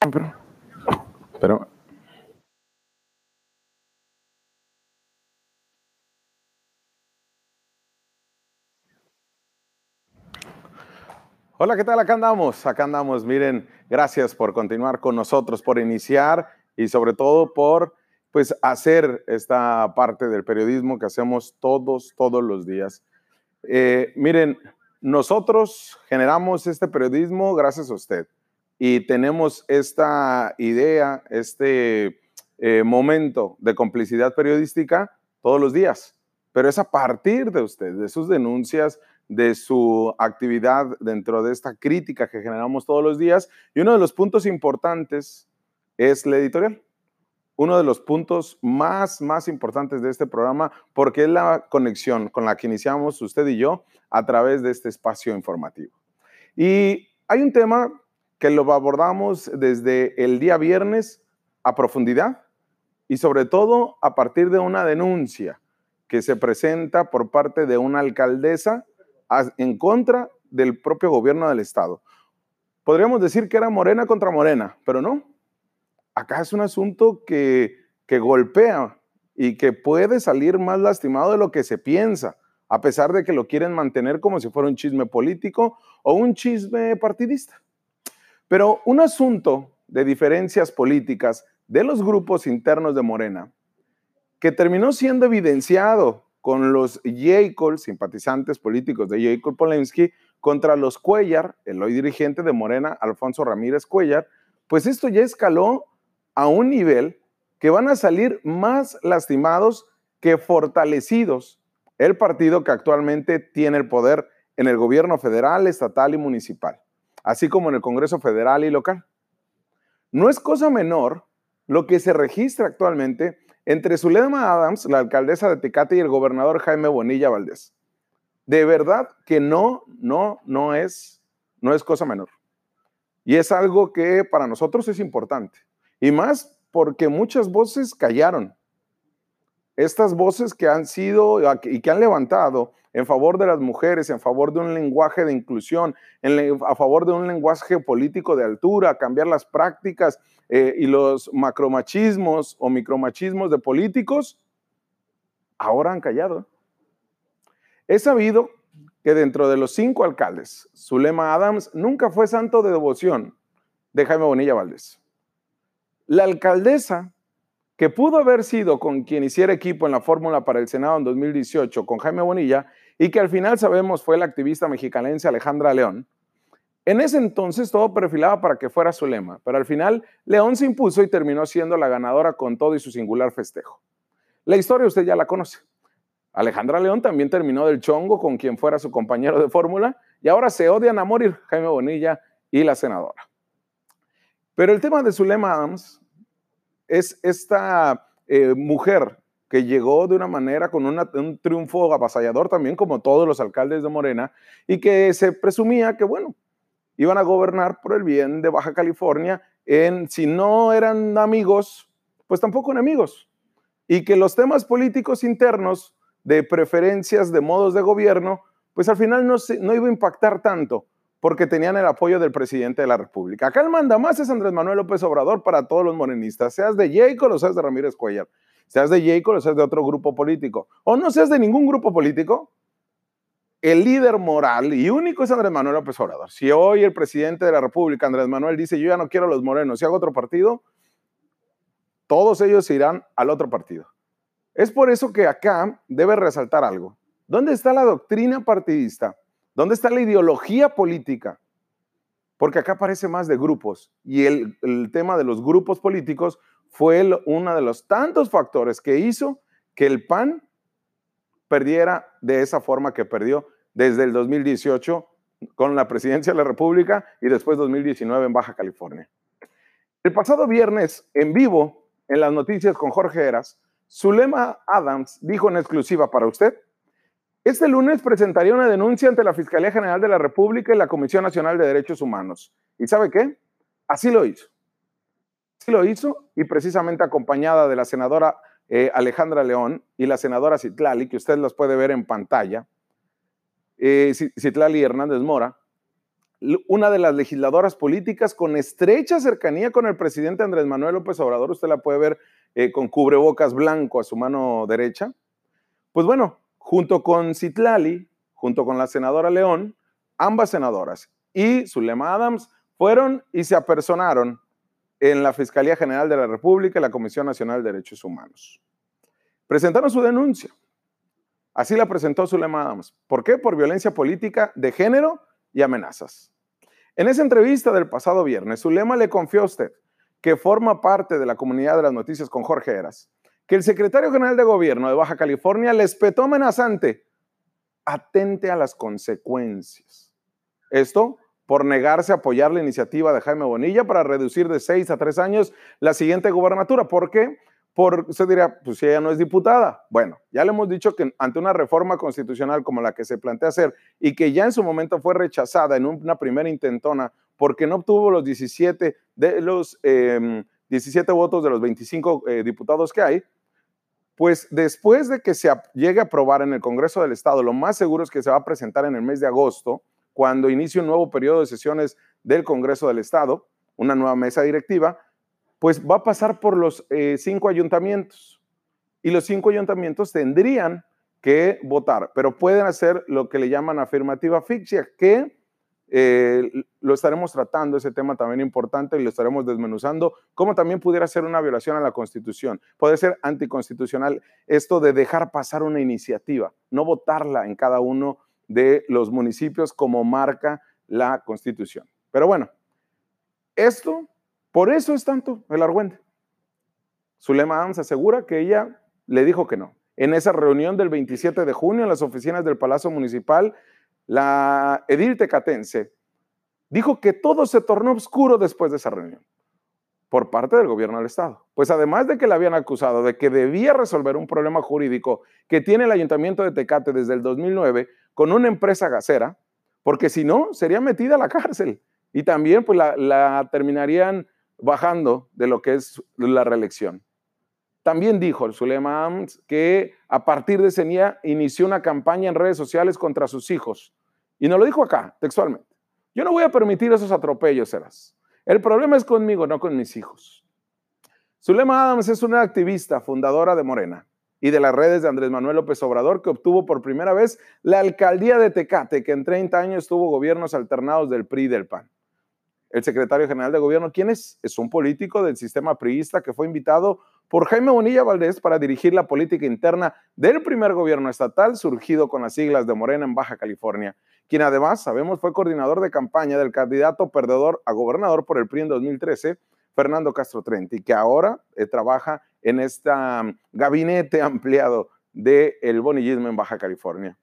Pero, pero Hola, ¿qué tal? Acá andamos, acá andamos. Miren, gracias por continuar con nosotros, por iniciar y sobre todo por pues hacer esta parte del periodismo que hacemos todos, todos los días. Eh, miren, nosotros generamos este periodismo gracias a usted y tenemos esta idea, este eh, momento de complicidad periodística todos los días, pero es a partir de usted, de sus denuncias, de su actividad dentro de esta crítica que generamos todos los días. Y uno de los puntos importantes es la editorial uno de los puntos más, más importantes de este programa, porque es la conexión con la que iniciamos usted y yo a través de este espacio informativo. Y hay un tema que lo abordamos desde el día viernes a profundidad y sobre todo a partir de una denuncia que se presenta por parte de una alcaldesa en contra del propio gobierno del estado. Podríamos decir que era Morena contra Morena, pero no, acá es un asunto que, que golpea y que puede salir más lastimado de lo que se piensa, a pesar de que lo quieren mantener como si fuera un chisme político o un chisme partidista. Pero un asunto de diferencias políticas de los grupos internos de Morena, que terminó siendo evidenciado con los Jacob, simpatizantes políticos de Jacob Polensky, contra los Cuellar, el hoy dirigente de Morena, Alfonso Ramírez Cuellar, pues esto ya escaló a un nivel que van a salir más lastimados que fortalecidos el partido que actualmente tiene el poder en el gobierno federal, estatal y municipal, así como en el Congreso federal y local. No es cosa menor lo que se registra actualmente entre Zulema Adams, la alcaldesa de Tecate, y el gobernador Jaime Bonilla Valdés. De verdad que no, no, no es, no es cosa menor. Y es algo que para nosotros es importante. Y más porque muchas voces callaron. Estas voces que han sido y que han levantado en favor de las mujeres, en favor de un lenguaje de inclusión, a favor de un lenguaje político de altura, cambiar las prácticas eh, y los macromachismos o micromachismos de políticos, ahora han callado. He sabido que dentro de los cinco alcaldes, Zulema Adams nunca fue santo de devoción de Jaime Bonilla Valdés. La alcaldesa, que pudo haber sido con quien hiciera equipo en la fórmula para el Senado en 2018 con Jaime Bonilla, y que al final sabemos fue la activista mexicanense Alejandra León, en ese entonces todo perfilaba para que fuera su lema, pero al final León se impuso y terminó siendo la ganadora con todo y su singular festejo. La historia usted ya la conoce. Alejandra León también terminó del chongo con quien fuera su compañero de fórmula y ahora se odian a morir Jaime Bonilla y la senadora. Pero el tema de Zulema Adams es esta eh, mujer que llegó de una manera con un triunfo avasallador también, como todos los alcaldes de Morena, y que se presumía que, bueno, iban a gobernar por el bien de Baja California, en si no eran amigos, pues tampoco enemigos, y que los temas políticos internos de preferencias, de modos de gobierno, pues al final no, no iba a impactar tanto, porque tenían el apoyo del presidente de la República. Acá el manda más es Andrés Manuel López Obrador para todos los morenistas, seas de Jacob o seas de Ramírez Cuellar, seas de Jacob o seas de otro grupo político, o no seas de ningún grupo político, el líder moral y único es Andrés Manuel López Obrador. Si hoy el presidente de la República, Andrés Manuel, dice yo ya no quiero a los morenos, si hago otro partido, todos ellos irán al otro partido. Es por eso que acá debe resaltar algo. ¿Dónde está la doctrina partidista? ¿Dónde está la ideología política? Porque acá parece más de grupos y el, tema de los grupos políticos fue uno de los tantos factores que hizo que el PAN perdiera de esa forma que perdió desde el 2018 con la presidencia de la República y después 2019 en Baja California. El pasado viernes, en vivo, en las noticias con Jorge Eras, Zulema Adams dijo en exclusiva para usted este lunes presentaría una denuncia ante la Fiscalía General de la República y la Comisión Nacional de Derechos Humanos. ¿Y sabe qué? Así lo hizo. Así lo hizo y precisamente acompañada de la senadora eh, Alejandra León y la senadora Citlali, que usted los puede ver en pantalla, eh, Citlali Hernández Mora, una de las legisladoras políticas con estrecha cercanía con el presidente Andrés Manuel López Obrador, usted la puede ver eh, con cubrebocas blanco a su mano derecha. Pues bueno, junto con Citlali, junto con la senadora León, ambas senadoras y Zulema Adams fueron y se apersonaron en la Fiscalía General de la República y la Comisión Nacional de Derechos Humanos. Presentaron su denuncia. Así la presentó Zulema Adams. ¿Por qué? Por violencia política de género y amenazas. En esa entrevista del pasado viernes, Zulema le confió a usted, que forma parte de la comunidad de las noticias con Jorge Eras, que el secretario general de gobierno de Baja California le espetó amenazante. Atente a las consecuencias. Esto por negarse a apoyar la iniciativa de Jaime Bonilla para reducir de seis a tres años la siguiente gubernatura. ¿Por qué? Por, usted dirá, pues si ella no es diputada. Bueno, ya le hemos dicho que ante una reforma constitucional como la que se plantea hacer y que ya en su momento fue rechazada en una primera intentona porque no obtuvo los 17 de los 17 em, votos de los 25 eh, diputados que hay, pues después de que se llegue a aprobar en el Congreso del Estado, lo más seguro es que se va a presentar en el mes de agosto, cuando inicie un nuevo periodo de sesiones del Congreso del Estado, una nueva mesa directiva, pues va a pasar por los eh, cinco ayuntamientos. Y los cinco ayuntamientos tendrían que votar, pero pueden hacer lo que le llaman afirmativa fictia, que eh, lo estaremos tratando, ese tema también importante, y lo estaremos desmenuzando, como también pudiera ser una violación a la Constitución. Puede ser anticonstitucional esto de dejar pasar una iniciativa, no votarla en cada uno de los municipios como marca la Constitución. Pero bueno, esto, por eso es tanto el argüente. Zulema Adams asegura que ella le dijo que no. En esa reunión del 27 de junio en las oficinas del Palacio Municipal, la edil tecatense dijo que todo se tornó oscuro después de esa reunión por parte del gobierno del Estado. Pues además de que le habían acusado de que debía resolver un problema jurídico que tiene el ayuntamiento de Tecate desde el 2009 con una empresa gasera, porque si no, sería metida a la cárcel y también pues la, terminarían bajando de lo que es la reelección. También dijo el Zulema que a partir de ese día inició una campaña en redes sociales contra sus hijos. Y nos lo dijo acá, textualmente. Yo no voy a permitir esos atropellos, Seras. El problema es conmigo, no con mis hijos. Zulema Adams es una activista fundadora de Morena y de las redes de Andrés Manuel López Obrador, que obtuvo por primera vez la alcaldía de Tecate, que en 30 años tuvo gobiernos alternados del PRI y del PAN. El secretario general de gobierno, ¿quién es? Es un político del sistema priista que fue invitado por Jaime Bonilla Valdés para dirigir la política interna del primer gobierno estatal surgido con las siglas de Morena en Baja California quien además, sabemos, fue coordinador de campaña del candidato perdedor a gobernador por el PRI en 2013, Fernando Castro Trenti, que ahora eh, trabaja en este gabinete ampliado del bonillismo en Baja California.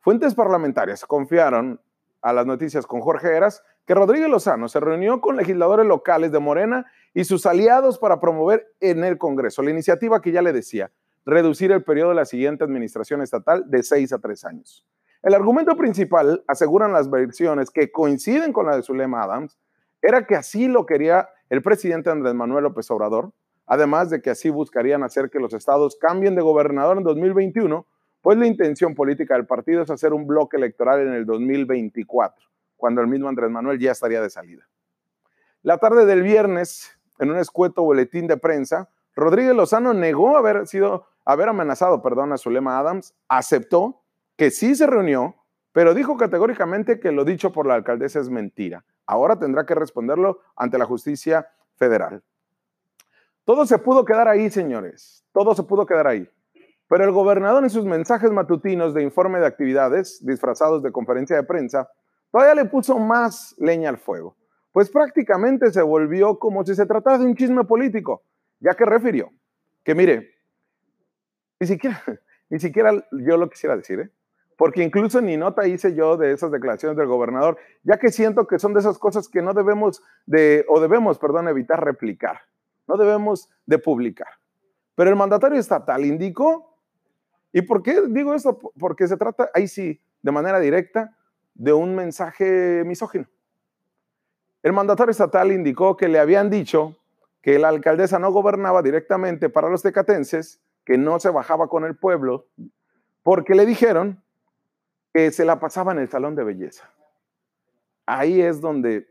Fuentes parlamentarias confiaron a las noticias con Jorge Eras que Rodríguez Lozano se reunió con legisladores locales de Morena y sus aliados para promover en el Congreso la iniciativa que ya le decía, reducir el periodo de la siguiente administración estatal de seis a tres años. El argumento principal, aseguran las versiones que coinciden con la de Zulema Adams, era que así lo quería el presidente Andrés Manuel López Obrador, además de que así buscarían hacer que los estados cambien de gobernador en 2021, pues la intención política del partido es hacer un bloque electoral en el 2024, cuando el mismo Andrés Manuel ya estaría de salida. La tarde del viernes, en un escueto boletín de prensa, Rodríguez Lozano negó haber sido, haber amenazado, perdón, a Zulema Adams, aceptó que sí se reunió, pero dijo categóricamente que lo dicho por la alcaldesa es mentira. Ahora tendrá que responderlo ante la justicia federal. Todo se pudo quedar ahí, señores. Todo se pudo quedar ahí. Pero el gobernador en sus mensajes matutinos de informe de actividades, disfrazados de conferencia de prensa, todavía le puso más leña al fuego. Pues prácticamente se volvió como si se tratara de un chisme político, ya que refirió que, mire, ni siquiera, ni siquiera yo lo quisiera decir, ¿eh? Porque incluso ni nota hice yo de esas declaraciones del gobernador, ya que siento que son de esas cosas que no debemos de, o debemos, perdón, evitar replicar, no debemos de publicar. Pero el mandatario estatal indicó, ¿y por qué digo esto? Porque se trata, ahí sí, de manera directa, de un mensaje misógino. El mandatario estatal indicó que le habían dicho que la alcaldesa no gobernaba directamente para los tecatenses, que no se bajaba con el pueblo, porque le dijeron que se la pasaba en el salón de belleza. ahí es donde...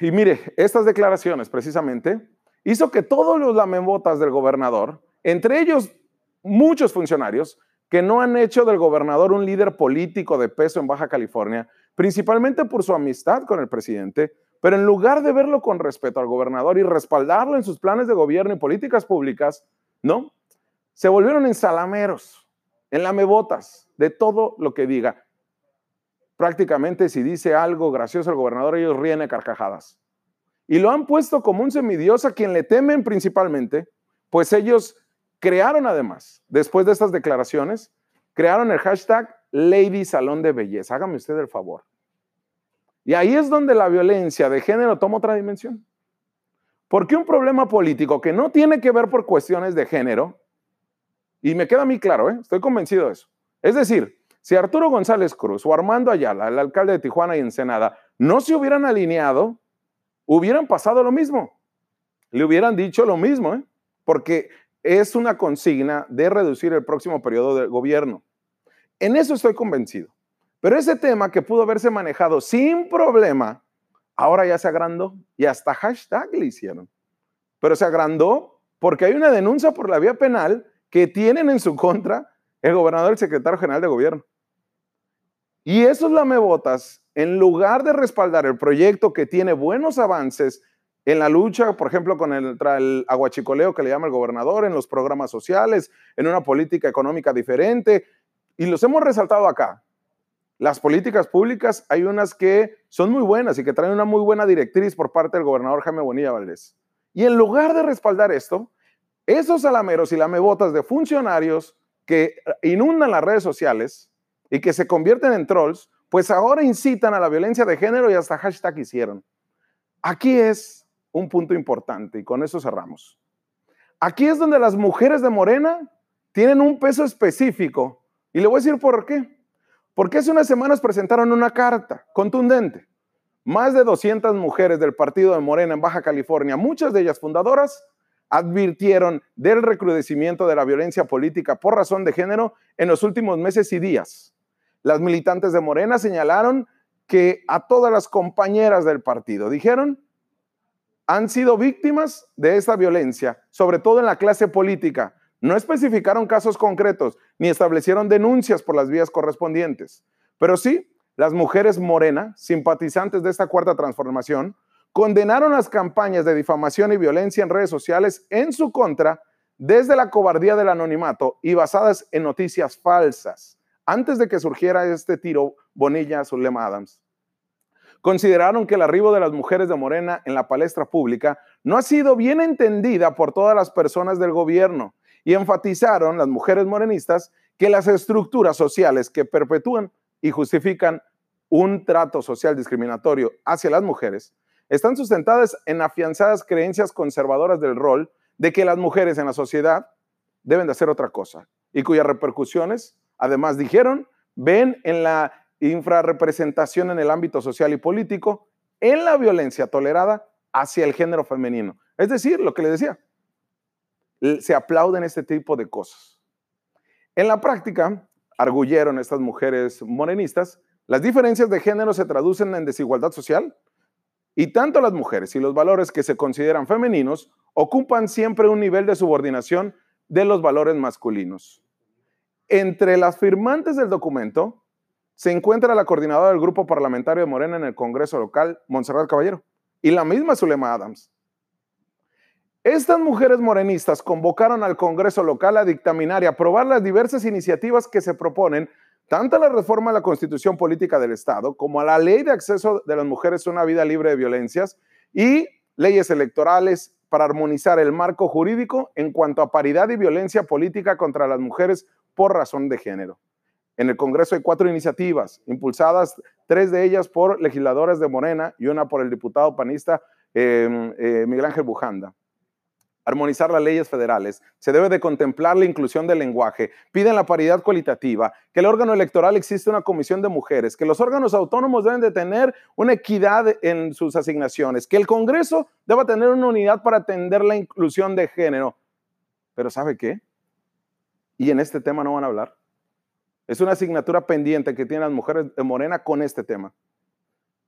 Y mire, estas declaraciones precisamente hizo que todos los lamebotas del gobernador, entre ellos muchos funcionarios, que no han hecho del gobernador un líder político de peso en Baja California, principalmente por su amistad con el presidente, pero en lugar de verlo con respeto al gobernador y respaldarlo en sus planes de gobierno y políticas públicas, ¿no? Se volvieron en salameros, en lamebotas de todo lo que diga. Prácticamente si dice algo gracioso el gobernador, ellos ríen a carcajadas. Y lo han puesto como un semidios a quien le temen principalmente, pues ellos crearon además, después de estas declaraciones, crearon el hashtag Lady Salón de Belleza. Hágame usted el favor. Y ahí es donde la violencia de género toma otra dimensión. Porque un problema político que no tiene que ver por cuestiones de género, y me queda a mí claro, ¿eh? estoy convencido de eso. Es decir, si Arturo González Cruz o Armando Ayala, el alcalde de Tijuana y Ensenada, no se hubieran alineado, hubieran pasado lo mismo. Le hubieran dicho lo mismo, ¿eh? porque es una consigna de reducir el próximo periodo de gobierno. En eso estoy convencido. Pero ese tema que pudo haberse manejado sin problema, ahora ya se agrandó y hasta hashtag le hicieron. Pero se agrandó porque hay una denuncia por la vía penal que tienen en su contra el gobernador y el secretario general de gobierno. Y esos lamebotas, en lugar de respaldar el proyecto que tiene buenos avances en la lucha, por ejemplo, con el, el, aguachicoleo que le llama el gobernador, en los programas sociales, en una política económica diferente, y los hemos resaltado acá. Las políticas públicas hay unas que son muy buenas y que traen una muy buena directriz por parte del gobernador Jaime Bonilla Valdés. Y en lugar de respaldar esto, esos alameros y lamebotas de funcionarios que inundan las redes sociales y que se convierten en trolls, pues ahora incitan a la violencia de género y hasta hashtag hicieron. Aquí es un punto importante y con eso cerramos. Aquí es donde las mujeres de Morena tienen un peso específico y le voy a decir por qué. Porque hace unas semanas presentaron una carta contundente. Más de 200 mujeres del partido de Morena en Baja California, muchas de ellas fundadoras, advirtieron del recrudecimiento de la violencia política por razón de género en los últimos meses y días. Las militantes de Morena señalaron que a todas las compañeras del partido, dijeron, han sido víctimas de esta violencia, sobre todo en la clase política, no especificaron casos concretos ni establecieron denuncias por las vías correspondientes, pero sí las mujeres morena, simpatizantes de esta cuarta transformación, condenaron las campañas de difamación y violencia en redes sociales en su contra desde la cobardía del anonimato y basadas en noticias falsas, antes de que surgiera este tiro Bonilla Zulema Adams. Consideraron que el arribo de las mujeres de Morena en la palestra pública no ha sido bien entendida por todas las personas del gobierno y enfatizaron las mujeres morenistas que las estructuras sociales que perpetúan y justifican un trato social discriminatorio hacia las mujeres están sustentadas en afianzadas creencias conservadoras del rol de que las mujeres en la sociedad deben de hacer otra cosa y cuyas repercusiones, además dijeron, ven en la infrarrepresentación en el ámbito social y político, en la violencia tolerada hacia el género femenino. Es decir, lo que le decía, se aplauden este tipo de cosas. En la práctica, arguyeron estas mujeres morenistas, las diferencias de género se traducen en desigualdad social y tanto las mujeres y los valores que se consideran femeninos ocupan siempre un nivel de subordinación de los valores masculinos. Entre las firmantes del documento se encuentra la coordinadora del grupo parlamentario de Morena en el Congreso local, Montserrat Caballero, y la misma Zulema Adams. Estas mujeres morenistas convocaron al Congreso local a dictaminar y aprobar las diversas iniciativas que se proponen, tanto a la reforma de la Constitución Política del Estado como a la ley de acceso de las mujeres a una vida libre de violencias y leyes electorales para armonizar el marco jurídico en cuanto a paridad y violencia política contra las mujeres por razón de género. En el Congreso hay cuatro iniciativas, impulsadas, tres de ellas por legisladores de Morena y una por el diputado panista eh, eh, Miguel Ángel Bujanda armonizar las leyes federales, se debe de contemplar la inclusión del lenguaje, piden la paridad cualitativa, que el órgano electoral existe una comisión de mujeres, que los órganos autónomos deben de tener una equidad en sus asignaciones, que el Congreso deba tener una unidad para atender la inclusión de género. Pero ¿sabe qué? Y en este tema no van a hablar. Es una asignatura pendiente que tienen las mujeres de Morena con este tema.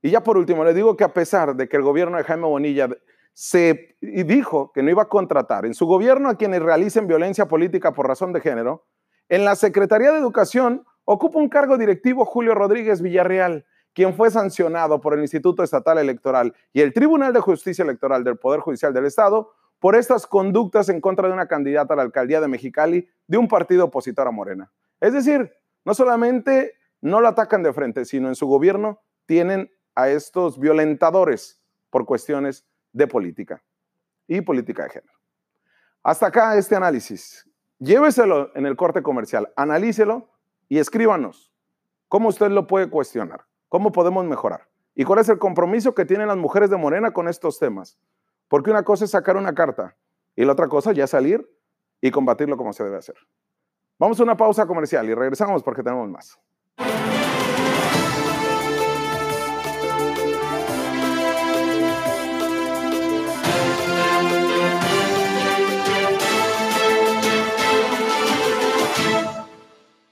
Y ya por último, le digo que a pesar de que el gobierno de Jaime Bonilla se dijo que no iba a contratar en su gobierno a quienes realicen violencia política por razón de género, en la Secretaría de Educación ocupa un cargo directivo Julio Rodríguez Villarreal, quien fue sancionado por el Instituto Estatal Electoral y el Tribunal de Justicia Electoral del Poder Judicial del Estado por estas conductas en contra de una candidata a la alcaldía de Mexicali de un partido opositor a Morena. Es decir, no solamente no lo atacan de frente, sino en su gobierno tienen a estos violentadores por cuestiones de política y política de género. Hasta acá este análisis. Lléveselo en el corte comercial, analícelo y escríbanos cómo usted lo puede cuestionar, cómo podemos mejorar y cuál es el compromiso que tienen las mujeres de Morena con estos temas. Porque una cosa es sacar una carta y la otra cosa ya salir y combatirlo como se debe hacer. Vamos a una pausa comercial y regresamos porque tenemos más.